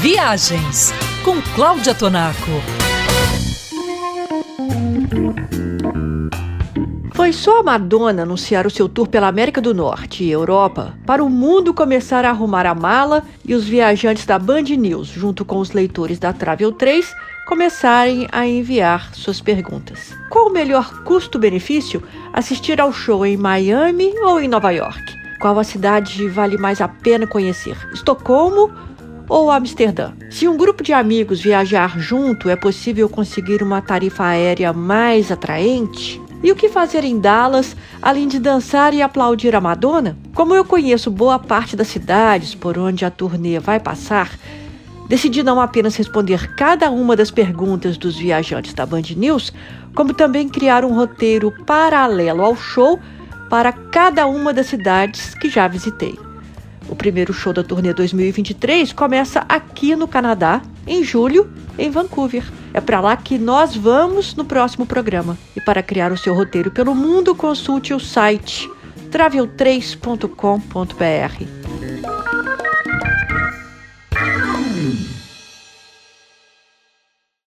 Viagens com Cláudia Tonaco. Foi só a Madonna anunciar o seu tour pela América do Norte e Europa para o mundo começar a arrumar a mala e os viajantes da Band News, junto com os leitores da Travel 3, começarem a enviar suas perguntas. Qual o melhor custo-benefício assistir ao show em Miami ou em Nova York? Qual a cidade vale mais a pena conhecer? Estocolmo ou Amsterdã? Se um grupo de amigos viajar junto, é possível conseguir uma tarifa aérea mais atraente? E o que fazer em Dallas, além de dançar e aplaudir a Madonna? Como eu conheço boa parte das cidades por onde a turnê vai passar, decidi não apenas responder cada uma das perguntas dos viajantes da Band News, como também criar um roteiro paralelo ao show para cada uma das cidades que já visitei. O primeiro show da turnê 2023 começa aqui no Canadá, em julho, em Vancouver. É para lá que nós vamos no próximo programa. E para criar o seu roteiro pelo mundo, consulte o site travel3.com.br.